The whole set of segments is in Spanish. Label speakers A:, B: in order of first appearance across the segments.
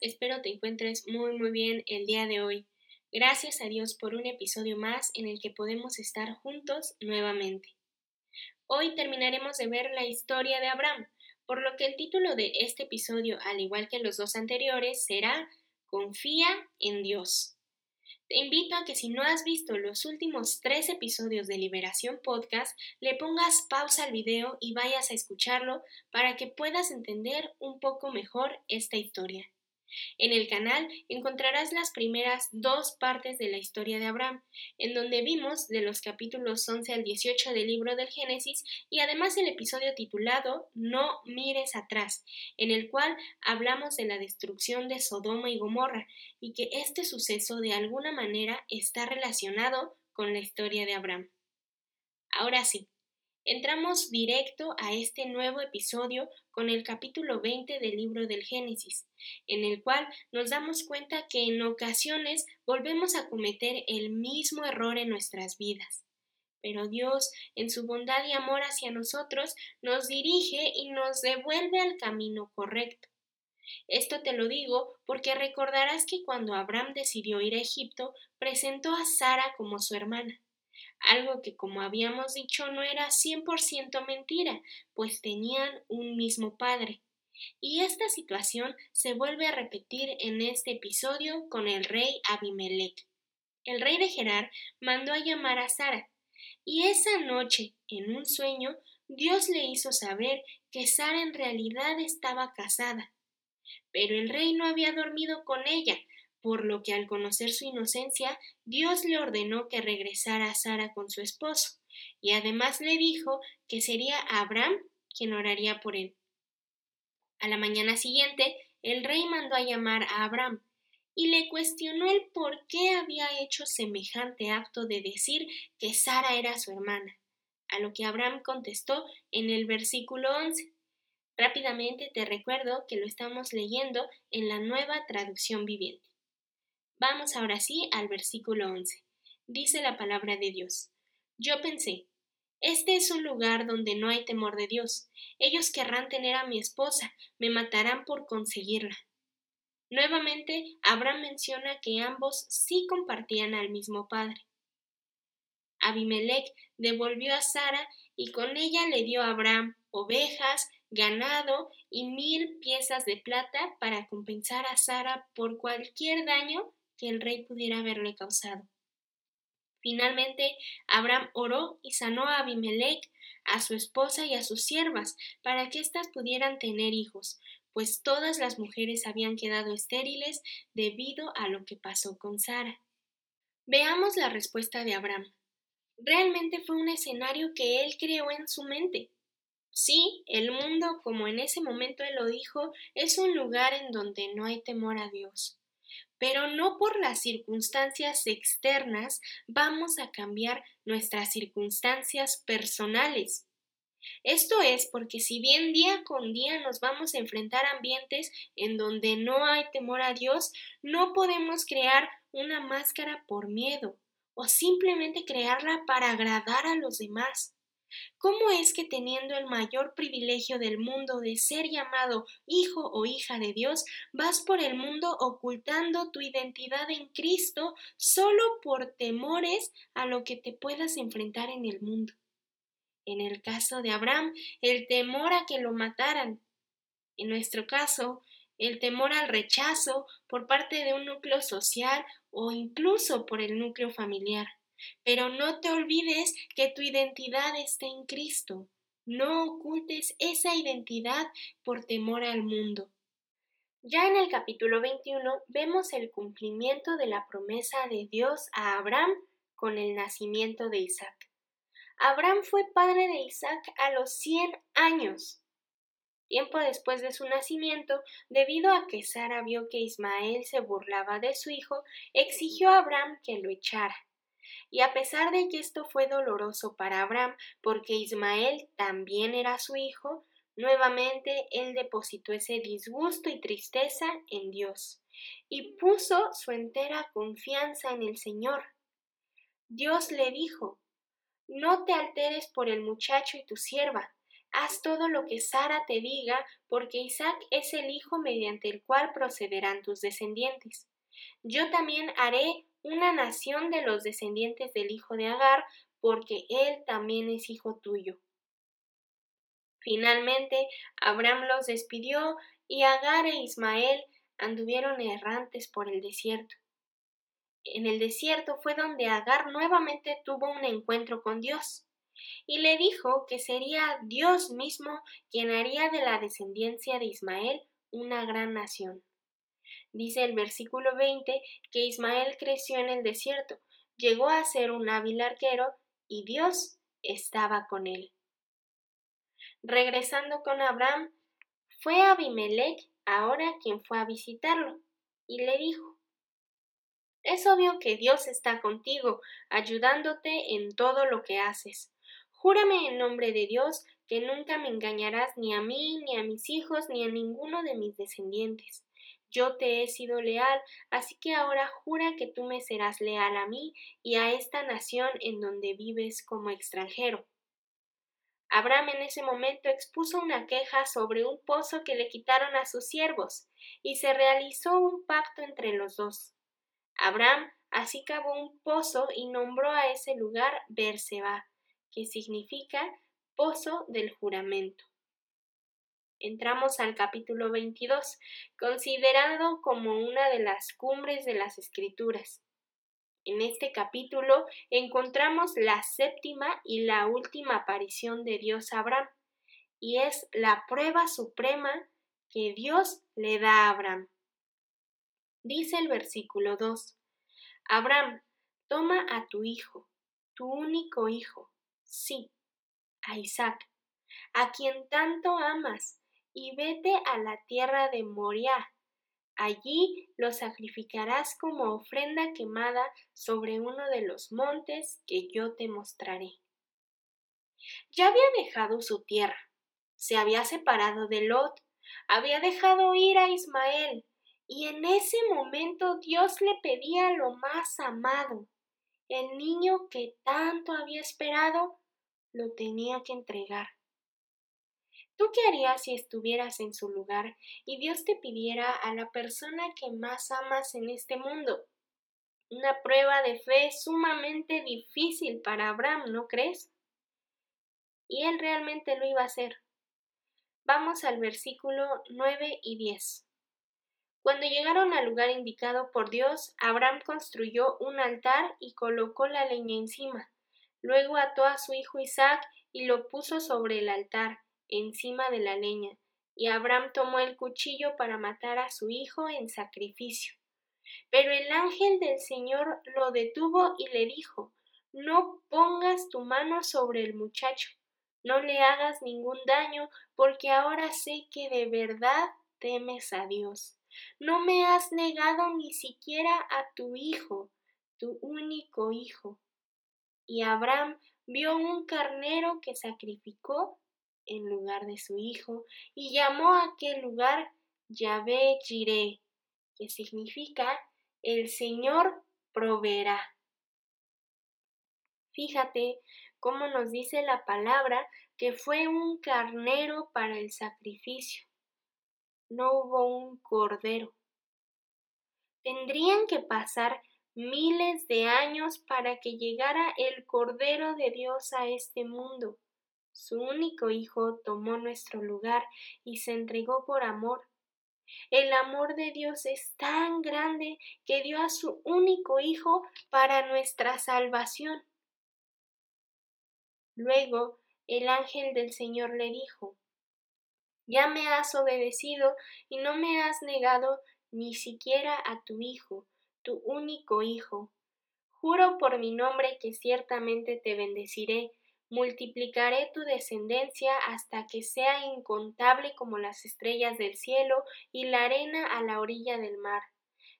A: Espero te encuentres muy muy bien el día de hoy. Gracias a Dios por un episodio más en el que podemos estar juntos nuevamente. Hoy terminaremos de ver la historia de Abraham, por lo que el título de este episodio, al igual que los dos anteriores, será Confía en Dios. Te invito a que si no has visto los últimos tres episodios de Liberación Podcast, le pongas pausa al video y vayas a escucharlo para que puedas entender un poco mejor esta historia. En el canal encontrarás las primeras dos partes de la historia de Abraham, en donde vimos de los capítulos 11 al 18 del libro del Génesis y además el episodio titulado No mires atrás, en el cual hablamos de la destrucción de Sodoma y Gomorra y que este suceso de alguna manera está relacionado con la historia de Abraham. Ahora sí, Entramos directo a este nuevo episodio con el capítulo 20 del libro del Génesis, en el cual nos damos cuenta que en ocasiones volvemos a cometer el mismo error en nuestras vidas. Pero Dios, en su bondad y amor hacia nosotros, nos dirige y nos devuelve al camino correcto. Esto te lo digo porque recordarás que cuando Abraham decidió ir a Egipto, presentó a Sara como su hermana algo que como habíamos dicho no era 100% mentira, pues tenían un mismo padre. Y esta situación se vuelve a repetir en este episodio con el rey Abimelech. El rey de Gerar mandó a llamar a Sara, y esa noche, en un sueño, Dios le hizo saber que Sara en realidad estaba casada. Pero el rey no había dormido con ella, por lo que al conocer su inocencia, Dios le ordenó que regresara a Sara con su esposo, y además le dijo que sería Abraham quien oraría por él. A la mañana siguiente, el rey mandó a llamar a Abraham y le cuestionó el por qué había hecho semejante acto de decir que Sara era su hermana, a lo que Abraham contestó en el versículo 11. Rápidamente te recuerdo que lo estamos leyendo en la nueva traducción viviente. Vamos ahora sí al versículo 11. Dice la palabra de Dios. Yo pensé, este es un lugar donde no hay temor de Dios. Ellos querrán tener a mi esposa, me matarán por conseguirla. Nuevamente, Abraham menciona que ambos sí compartían al mismo padre. Abimelech devolvió a Sara y con ella le dio a Abraham ovejas, ganado y mil piezas de plata para compensar a Sara por cualquier daño que el rey pudiera haberle causado. Finalmente, Abraham oró y sanó a Abimelech, a su esposa y a sus siervas, para que éstas pudieran tener hijos, pues todas las mujeres habían quedado estériles debido a lo que pasó con Sara. Veamos la respuesta de Abraham. Realmente fue un escenario que él creó en su mente. Sí, el mundo, como en ese momento él lo dijo, es un lugar en donde no hay temor a Dios pero no por las circunstancias externas vamos a cambiar nuestras circunstancias personales. Esto es porque si bien día con día nos vamos a enfrentar a ambientes en donde no hay temor a Dios, no podemos crear una máscara por miedo o simplemente crearla para agradar a los demás. ¿Cómo es que teniendo el mayor privilegio del mundo de ser llamado hijo o hija de Dios, vas por el mundo ocultando tu identidad en Cristo solo por temores a lo que te puedas enfrentar en el mundo? En el caso de Abraham, el temor a que lo mataran. En nuestro caso, el temor al rechazo por parte de un núcleo social o incluso por el núcleo familiar. Pero no te olvides que tu identidad está en Cristo. No ocultes esa identidad por temor al mundo. Ya en el capítulo 21 vemos el cumplimiento de la promesa de Dios a Abraham con el nacimiento de Isaac. Abraham fue padre de Isaac a los 100 años. Tiempo después de su nacimiento, debido a que Sara vio que Ismael se burlaba de su hijo, exigió a Abraham que lo echara. Y a pesar de que esto fue doloroso para Abraham, porque Ismael también era su hijo, nuevamente él depositó ese disgusto y tristeza en Dios, y puso su entera confianza en el Señor. Dios le dijo No te alteres por el muchacho y tu sierva, haz todo lo que Sara te diga, porque Isaac es el hijo mediante el cual procederán tus descendientes. Yo también haré una nación de los descendientes del hijo de Agar, porque él también es hijo tuyo. Finalmente, Abraham los despidió y Agar e Ismael anduvieron errantes por el desierto. En el desierto fue donde Agar nuevamente tuvo un encuentro con Dios y le dijo que sería Dios mismo quien haría de la descendencia de Ismael una gran nación. Dice el versículo 20 que Ismael creció en el desierto, llegó a ser un hábil arquero y Dios estaba con él. Regresando con Abraham, fue Abimelech ahora quien fue a visitarlo y le dijo Es obvio que Dios está contigo, ayudándote en todo lo que haces. Júrame en nombre de Dios que nunca me engañarás ni a mí, ni a mis hijos, ni a ninguno de mis descendientes. Yo te he sido leal, así que ahora jura que tú me serás leal a mí y a esta nación en donde vives como extranjero. Abraham en ese momento expuso una queja sobre un pozo que le quitaron a sus siervos, y se realizó un pacto entre los dos. Abraham así cavó un pozo y nombró a ese lugar Berseba, que significa pozo del juramento. Entramos al capítulo 22, considerado como una de las cumbres de las escrituras. En este capítulo encontramos la séptima y la última aparición de Dios a Abraham, y es la prueba suprema que Dios le da a Abraham. Dice el versículo 2, Abraham, toma a tu hijo, tu único hijo, sí, a Isaac, a quien tanto amas, y vete a la tierra de Moriah. Allí lo sacrificarás como ofrenda quemada sobre uno de los montes que yo te mostraré. Ya había dejado su tierra, se había separado de Lot, había dejado ir a Ismael, y en ese momento Dios le pedía lo más amado, el niño que tanto había esperado lo tenía que entregar. ¿Tú qué harías si estuvieras en su lugar y Dios te pidiera a la persona que más amas en este mundo? Una prueba de fe sumamente difícil para Abraham, ¿no crees? Y él realmente lo iba a hacer. Vamos al versículo 9 y 10. Cuando llegaron al lugar indicado por Dios, Abraham construyó un altar y colocó la leña encima. Luego ató a su hijo Isaac y lo puso sobre el altar, encima de la leña, y Abraham tomó el cuchillo para matar a su hijo en sacrificio. Pero el ángel del Señor lo detuvo y le dijo No pongas tu mano sobre el muchacho, no le hagas ningún daño, porque ahora sé que de verdad temes a Dios. No me has negado ni siquiera a tu hijo, tu único hijo. Y Abraham vio un carnero que sacrificó en lugar de su hijo y llamó a aquel lugar Yahvé que significa el Señor proveerá. Fíjate cómo nos dice la palabra que fue un carnero para el sacrificio. No hubo un cordero. Tendrían que pasar miles de años para que llegara el Cordero de Dios a este mundo. Su único Hijo tomó nuestro lugar y se entregó por amor. El amor de Dios es tan grande que dio a su único Hijo para nuestra salvación. Luego el ángel del Señor le dijo Ya me has obedecido y no me has negado ni siquiera a tu Hijo tu único Hijo. Juro por mi nombre que ciertamente te bendeciré, multiplicaré tu descendencia hasta que sea incontable como las estrellas del cielo y la arena a la orilla del mar.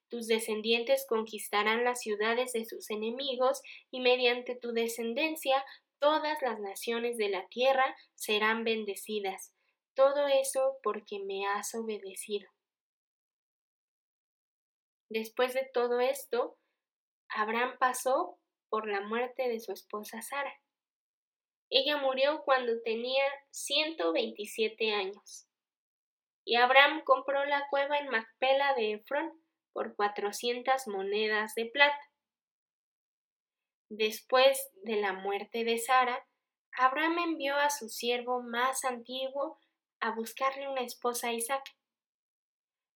A: Tus descendientes conquistarán las ciudades de sus enemigos y mediante tu descendencia todas las naciones de la tierra serán bendecidas. Todo eso porque me has obedecido. Después de todo esto, Abraham pasó por la muerte de su esposa Sara. Ella murió cuando tenía 127 años. Y Abraham compró la cueva en Macpela de Efrón por 400 monedas de plata. Después de la muerte de Sara, Abraham envió a su siervo más antiguo a buscarle una esposa a Isaac.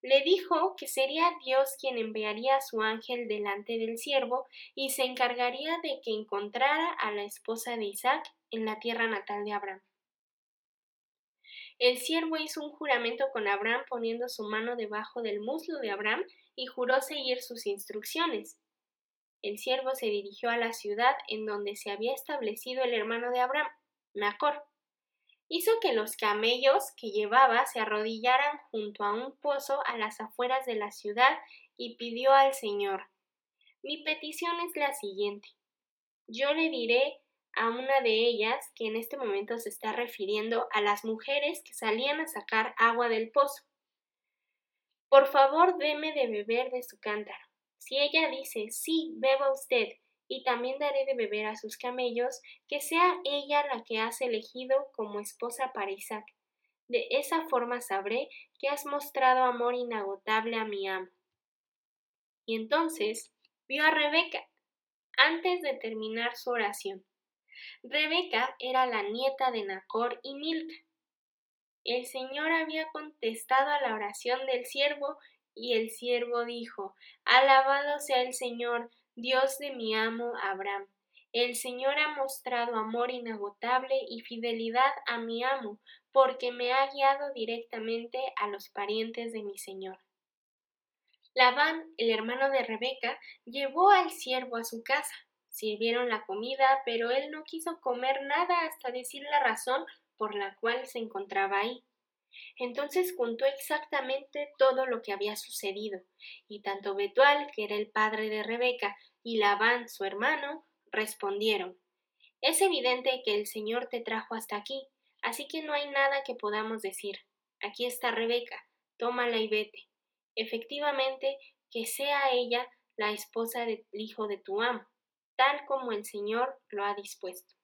A: Le dijo que sería Dios quien enviaría a su ángel delante del siervo y se encargaría de que encontrara a la esposa de Isaac en la tierra natal de Abraham. El siervo hizo un juramento con Abraham poniendo su mano debajo del muslo de Abraham y juró seguir sus instrucciones. El siervo se dirigió a la ciudad en donde se había establecido el hermano de Abraham, Nacor. Hizo que los camellos que llevaba se arrodillaran junto a un pozo a las afueras de la ciudad y pidió al Señor Mi petición es la siguiente. Yo le diré a una de ellas, que en este momento se está refiriendo a las mujeres que salían a sacar agua del pozo. Por favor, deme de beber de su cántaro. Si ella dice, sí, beba usted, y también daré de beber a sus camellos, que sea ella la que has elegido como esposa para Isaac. De esa forma sabré que has mostrado amor inagotable a mi amo. Y entonces vio a Rebeca, antes de terminar su oración. Rebeca era la nieta de Nacor y Milca. El Señor había contestado a la oración del siervo y el siervo dijo, Alabado sea el Señor, Dios de mi amo Abraham. El Señor ha mostrado amor inagotable y fidelidad a mi amo, porque me ha guiado directamente a los parientes de mi Señor. Labán, el hermano de Rebeca, llevó al siervo a su casa Sirvieron la comida, pero él no quiso comer nada hasta decir la razón por la cual se encontraba ahí. Entonces contó exactamente todo lo que había sucedido, y tanto Betual, que era el padre de Rebeca, y Labán, su hermano, respondieron Es evidente que el Señor te trajo hasta aquí, así que no hay nada que podamos decir. Aquí está Rebeca, tómala y vete. Efectivamente, que sea ella la esposa del hijo de tu amo tal como el Señor lo ha dispuesto.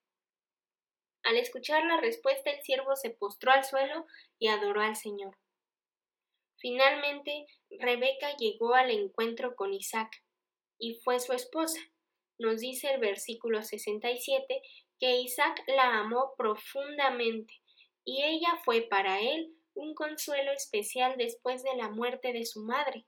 A: Al escuchar la respuesta, el siervo se postró al suelo y adoró al Señor. Finalmente, Rebeca llegó al encuentro con Isaac y fue su esposa. Nos dice el versículo 67 que Isaac la amó profundamente y ella fue para él un consuelo especial después de la muerte de su madre.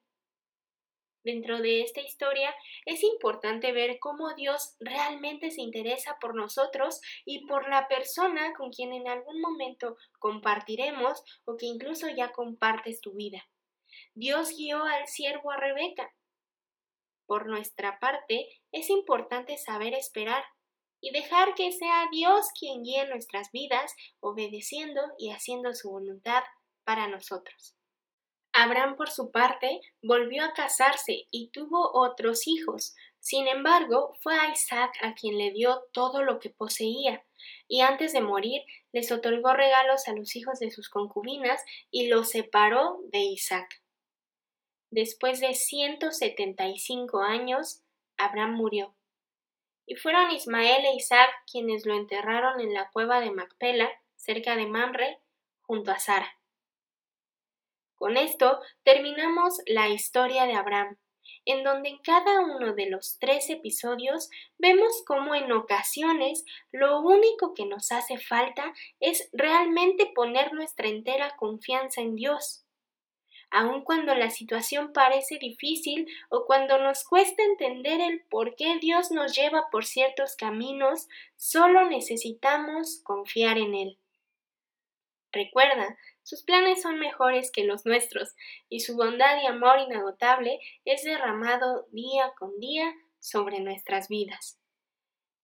A: Dentro de esta historia es importante ver cómo Dios realmente se interesa por nosotros y por la persona con quien en algún momento compartiremos o que incluso ya compartes tu vida. Dios guió al siervo a Rebeca. Por nuestra parte, es importante saber esperar y dejar que sea Dios quien guíe nuestras vidas, obedeciendo y haciendo su voluntad para nosotros. Abraham, por su parte, volvió a casarse y tuvo otros hijos. Sin embargo, fue a Isaac a quien le dio todo lo que poseía, y antes de morir les otorgó regalos a los hijos de sus concubinas y los separó de Isaac. Después de ciento setenta y cinco años, Abraham murió. Y fueron Ismael e Isaac quienes lo enterraron en la cueva de Macpela, cerca de Mamre, junto a Sara. Con esto terminamos la historia de Abraham, en donde en cada uno de los tres episodios vemos cómo en ocasiones lo único que nos hace falta es realmente poner nuestra entera confianza en Dios. Aun cuando la situación parece difícil o cuando nos cuesta entender el por qué Dios nos lleva por ciertos caminos, solo necesitamos confiar en Él. Recuerda, sus planes son mejores que los nuestros, y su bondad y amor inagotable es derramado día con día sobre nuestras vidas.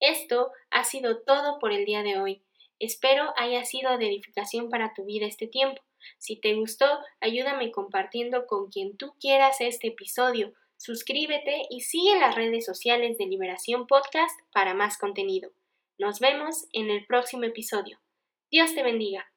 A: Esto ha sido todo por el día de hoy. Espero haya sido de edificación para tu vida este tiempo. Si te gustó, ayúdame compartiendo con quien tú quieras este episodio. Suscríbete y sigue las redes sociales de Liberación Podcast para más contenido. Nos vemos en el próximo episodio. Dios te bendiga.